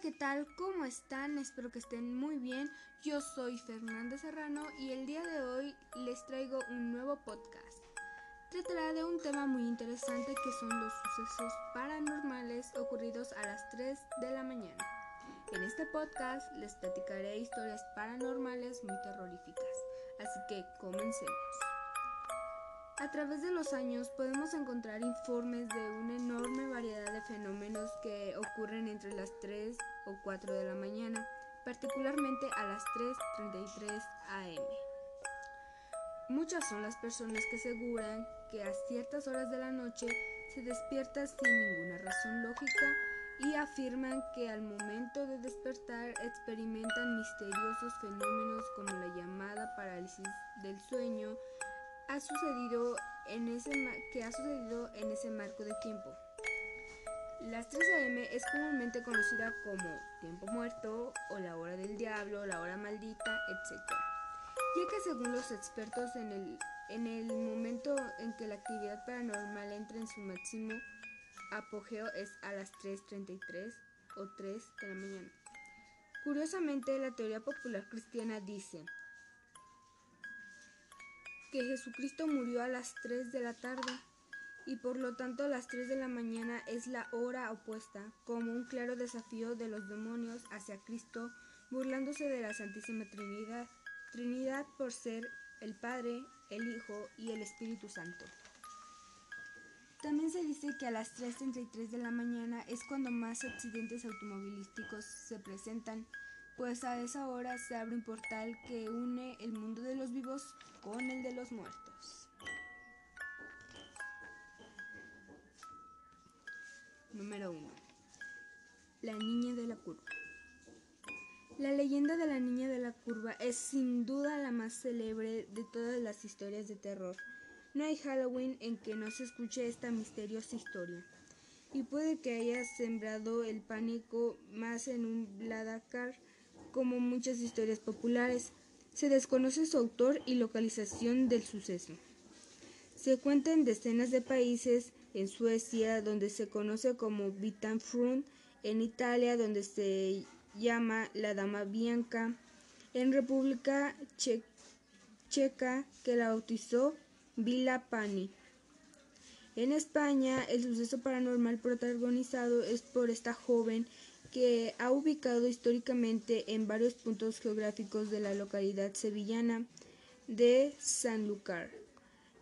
¿qué tal? ¿Cómo están? Espero que estén muy bien. Yo soy Fernanda Serrano y el día de hoy les traigo un nuevo podcast. Tratará de un tema muy interesante que son los sucesos paranormales ocurridos a las 3 de la mañana. En este podcast les platicaré historias paranormales muy terroríficas, así que comencemos. A través de los años podemos encontrar informes de una enorme variedad de fenómenos que ocurren entre las 3 o 4 de la mañana, particularmente a las 3.33 am. Muchas son las personas que aseguran que a ciertas horas de la noche se despierta sin ninguna razón lógica y afirman que al momento de despertar experimentan misteriosos fenómenos como la llamada parálisis del sueño, ha sucedido en ese que ha sucedido en ese marco de tiempo. Las 3 am es comúnmente conocida como tiempo muerto o la hora del diablo, la hora maldita, etc. Ya que según los expertos en el, en el momento en que la actividad paranormal entra en su máximo apogeo es a las 3.33 o 3 de la mañana. Curiosamente, la teoría popular cristiana dice que Jesucristo murió a las 3 de la tarde y por lo tanto las 3 de la mañana es la hora opuesta, como un claro desafío de los demonios hacia Cristo, burlándose de la Santísima Trinidad, Trinidad por ser el Padre, el Hijo y el Espíritu Santo. También se dice que a las 3.33 de la mañana es cuando más accidentes automovilísticos se presentan, pues a esa hora se abre un portal que une el mundo de los vivos con el de los muertos. Número 1. La niña de la curva. La leyenda de la niña de la curva es sin duda la más célebre de todas las historias de terror. No hay Halloween en que no se escuche esta misteriosa historia. Y puede que haya sembrado el pánico más en un Bladacar como muchas historias populares. Se desconoce su autor y localización del suceso. Se cuenta en decenas de países, en Suecia, donde se conoce como Vitanfrun, en Italia, donde se llama la Dama Bianca, en República Checa, que la bautizó Villa Pani. En España, el suceso paranormal protagonizado es por esta joven que ha ubicado históricamente en varios puntos geográficos de la localidad sevillana de Sanlúcar.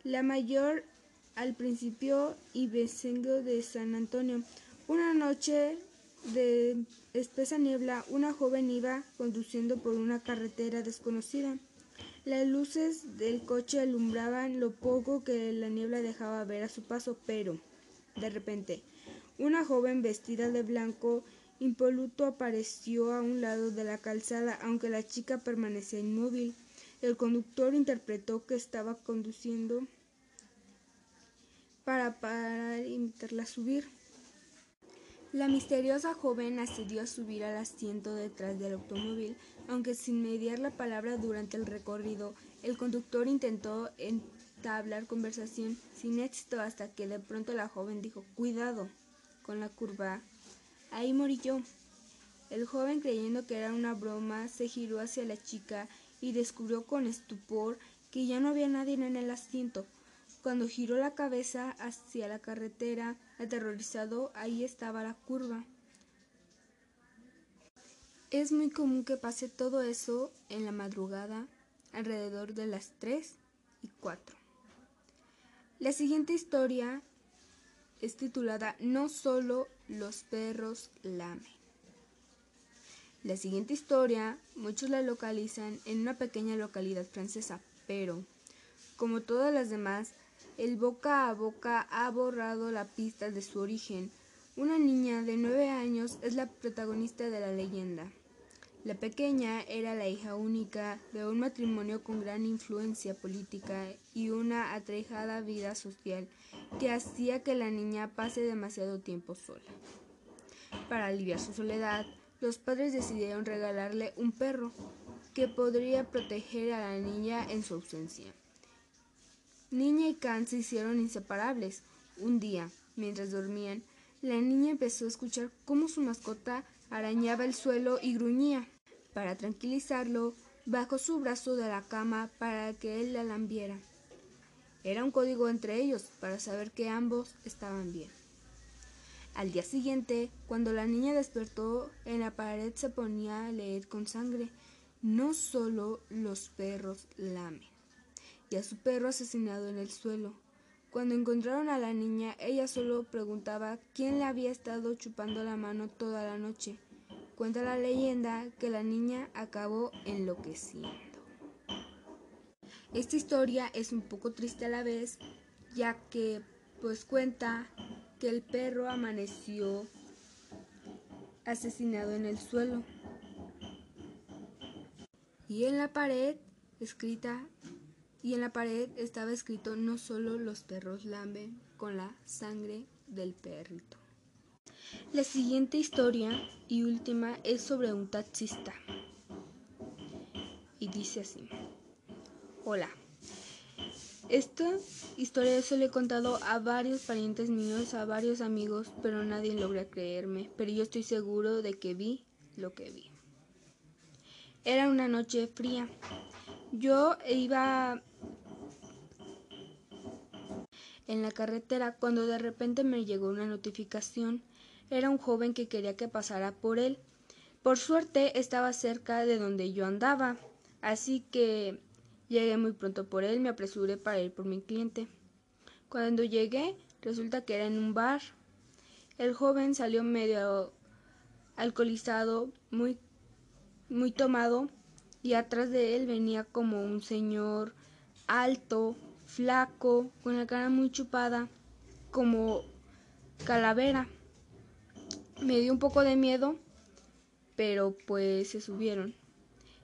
La mayor al principio y Becengo de San Antonio. Una noche de espesa niebla, una joven iba conduciendo por una carretera desconocida. Las luces del coche alumbraban lo poco que la niebla dejaba ver a su paso, pero, de repente, una joven vestida de blanco impoluto apareció a un lado de la calzada, aunque la chica permanecía inmóvil. El conductor interpretó que estaba conduciendo para parar e invitarla a subir. La misteriosa joven accedió a subir al asiento detrás del automóvil, aunque sin mediar la palabra durante el recorrido. El conductor intentó entablar conversación sin éxito hasta que de pronto la joven dijo Cuidado con la curva Ahí morí yo. El joven, creyendo que era una broma, se giró hacia la chica y descubrió con estupor que ya no había nadie en el asiento. Cuando giró la cabeza hacia la carretera, aterrorizado, ahí estaba la curva. Es muy común que pase todo eso en la madrugada, alrededor de las 3 y 4. La siguiente historia es titulada No solo los perros lamen. La siguiente historia muchos la localizan en una pequeña localidad francesa, pero, como todas las demás, el boca a boca ha borrado la pista de su origen. Una niña de nueve años es la protagonista de la leyenda. La pequeña era la hija única de un matrimonio con gran influencia política y una atrejada vida social que hacía que la niña pase demasiado tiempo sola. Para aliviar su soledad, los padres decidieron regalarle un perro que podría proteger a la niña en su ausencia. Niña y Can se hicieron inseparables. Un día, mientras dormían, la niña empezó a escuchar cómo su mascota arañaba el suelo y gruñía. Para tranquilizarlo, bajó su brazo de la cama para que él la lambiera. Era un código entre ellos para saber que ambos estaban bien. Al día siguiente, cuando la niña despertó, en la pared se ponía a leer con sangre. No solo los perros lamen. Y a su perro asesinado en el suelo. Cuando encontraron a la niña, ella solo preguntaba quién le había estado chupando la mano toda la noche. Cuenta la leyenda que la niña acabó enloqueciendo. Esta historia es un poco triste a la vez, ya que pues cuenta que el perro amaneció asesinado en el suelo. Y en la pared escrita y en la pared estaba escrito no solo los perros lamben con la sangre del perrito. La siguiente historia y última es sobre un taxista. Y dice así. Hola, esta historia yo le he contado a varios parientes míos, a varios amigos, pero nadie logra creerme. Pero yo estoy seguro de que vi lo que vi. Era una noche fría. Yo iba en la carretera cuando de repente me llegó una notificación. Era un joven que quería que pasara por él. Por suerte estaba cerca de donde yo andaba, así que Llegué muy pronto por él, me apresuré para ir por mi cliente. Cuando llegué, resulta que era en un bar. El joven salió medio alcoholizado, muy, muy tomado, y atrás de él venía como un señor alto, flaco, con la cara muy chupada, como calavera. Me dio un poco de miedo, pero pues se subieron.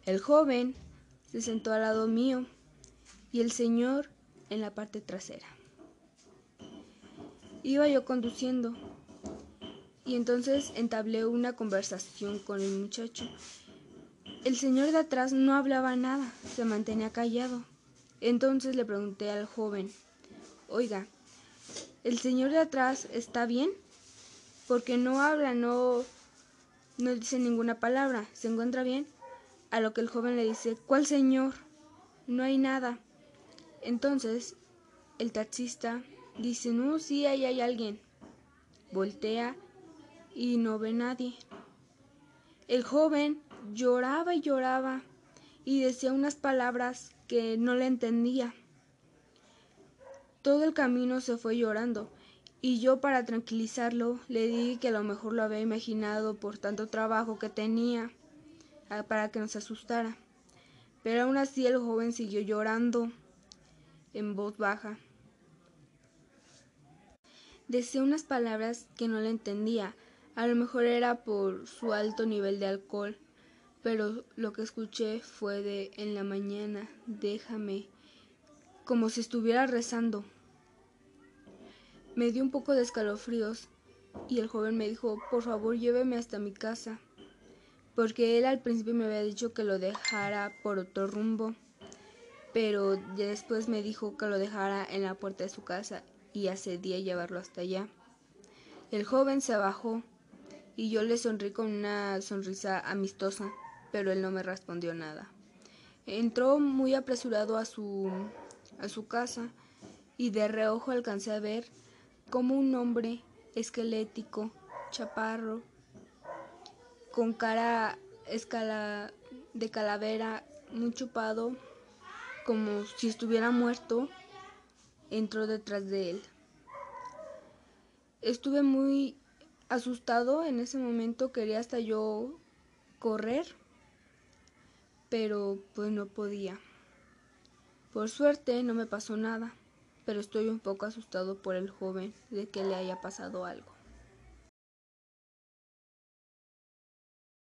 El joven se sentó al lado mío y el señor en la parte trasera. Iba yo conduciendo y entonces entablé una conversación con el muchacho. El señor de atrás no hablaba nada, se mantenía callado. Entonces le pregunté al joven, oiga, ¿el señor de atrás está bien? Porque no habla, no, no dice ninguna palabra, ¿se encuentra bien? A lo que el joven le dice, ¿cuál señor? No hay nada. Entonces el taxista dice, no, sí, ahí hay alguien. Voltea y no ve nadie. El joven lloraba y lloraba y decía unas palabras que no le entendía. Todo el camino se fue llorando y yo para tranquilizarlo le dije que a lo mejor lo había imaginado por tanto trabajo que tenía para que nos asustara. Pero aún así el joven siguió llorando en voz baja. Decía unas palabras que no le entendía. A lo mejor era por su alto nivel de alcohol, pero lo que escuché fue de en la mañana, déjame, como si estuviera rezando. Me dio un poco de escalofríos y el joven me dijo, por favor lléveme hasta mi casa porque él al principio me había dicho que lo dejara por otro rumbo, pero después me dijo que lo dejara en la puerta de su casa y accedí a llevarlo hasta allá. El joven se bajó y yo le sonrí con una sonrisa amistosa, pero él no me respondió nada. Entró muy apresurado a su, a su casa y de reojo alcancé a ver como un hombre esquelético, chaparro, con cara de calavera, muy chupado, como si estuviera muerto, entró detrás de él. Estuve muy asustado en ese momento, quería hasta yo correr, pero pues no podía. Por suerte no me pasó nada, pero estoy un poco asustado por el joven de que le haya pasado algo.